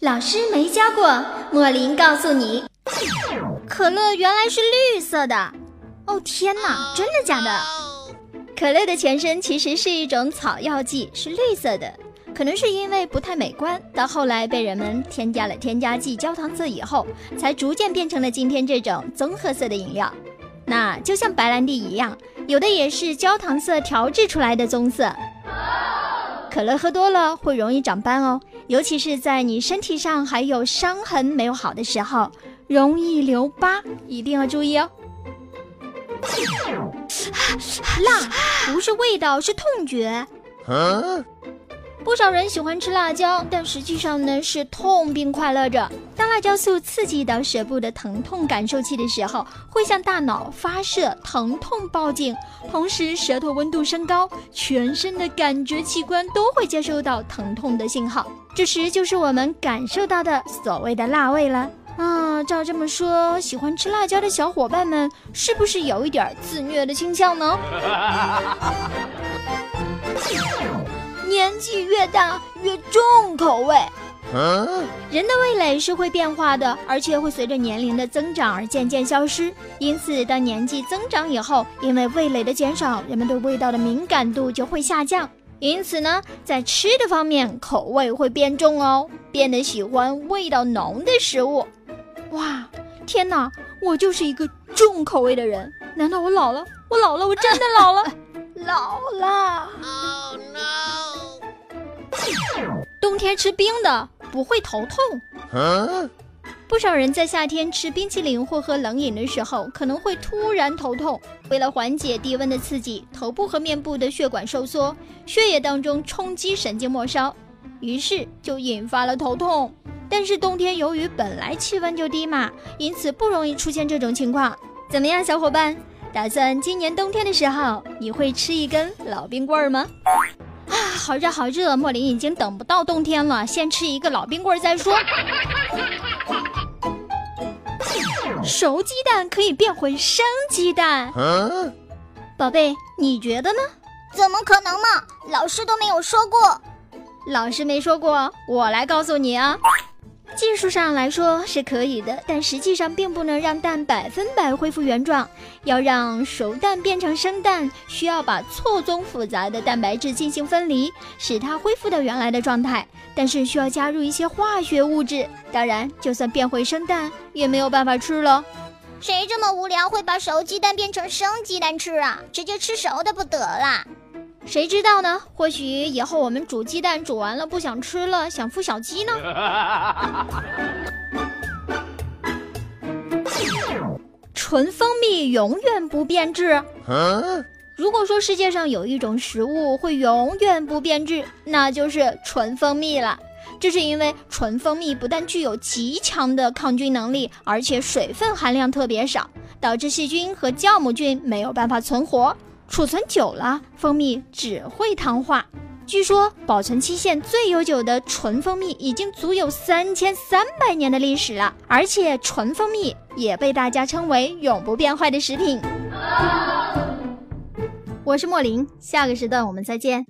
老师没教过，莫林告诉你，可乐原来是绿色的。哦天哪，真的假的？可乐的前身其实是一种草药剂，是绿色的。可能是因为不太美观，到后来被人们添加了添加剂焦糖色以后，才逐渐变成了今天这种棕褐色的饮料。那就像白兰地一样，有的也是焦糖色调制出来的棕色。可乐喝多了会容易长斑哦，尤其是在你身体上还有伤痕没有好的时候，容易留疤，一定要注意哦。辣，不是味道，是痛觉。不少人喜欢吃辣椒，但实际上呢是痛并快乐着。当辣椒素刺激到舌部的疼痛感受器的时候，会向大脑发射疼痛报警，同时舌头温度升高，全身的感觉器官都会接收到疼痛的信号。这时就是我们感受到的所谓的辣味了啊！照这么说，喜欢吃辣椒的小伙伴们是不是有一点自虐的倾向呢？年纪越大越重口味，人的味蕾是会变化的，而且会随着年龄的增长而渐渐消失。因此，当年纪增长以后，因为味蕾的减少，人们对味道的敏感度就会下降。因此呢，在吃的方面，口味会变重哦，变得喜欢味道浓的食物。哇，天哪，我就是一个重口味的人。难道我老了？我老了，我真的老了，老了。冬天吃冰的不会头痛。不少人在夏天吃冰淇淋或喝冷饮的时候，可能会突然头痛。为了缓解低温的刺激，头部和面部的血管收缩，血液当中冲击神经末梢，于是就引发了头痛。但是冬天由于本来气温就低嘛，因此不容易出现这种情况。怎么样，小伙伴？打算今年冬天的时候，你会吃一根老冰棍吗？啊，好热好热！莫林已经等不到冬天了，先吃一个老冰棍再说。熟鸡蛋可以变回生鸡蛋，宝贝，你觉得呢？怎么可能嘛？老师都没有说过。老师没说过，我来告诉你啊。技术上来说是可以的，但实际上并不能让蛋百分百恢复原状。要让熟蛋变成生蛋，需要把错综复杂的蛋白质进行分离，使它恢复到原来的状态。但是需要加入一些化学物质。当然，就算变回生蛋，也没有办法吃了。谁这么无聊会把熟鸡蛋变成生鸡蛋吃啊？直接吃熟的不得了。谁知道呢？或许以后我们煮鸡蛋煮完了不想吃了，想孵小鸡呢？纯蜂蜜永远不变质。如果说世界上有一种食物会永远不变质，那就是纯蜂蜜了。这是因为纯蜂蜜不但具有极强的抗菌能力，而且水分含量特别少，导致细菌和酵母菌没有办法存活。储存久了，蜂蜜只会糖化。据说保存期限最悠久的纯蜂蜜已经足有三千三百年的历史了，而且纯蜂蜜也被大家称为永不变坏的食品。我是莫林，下个时段我们再见。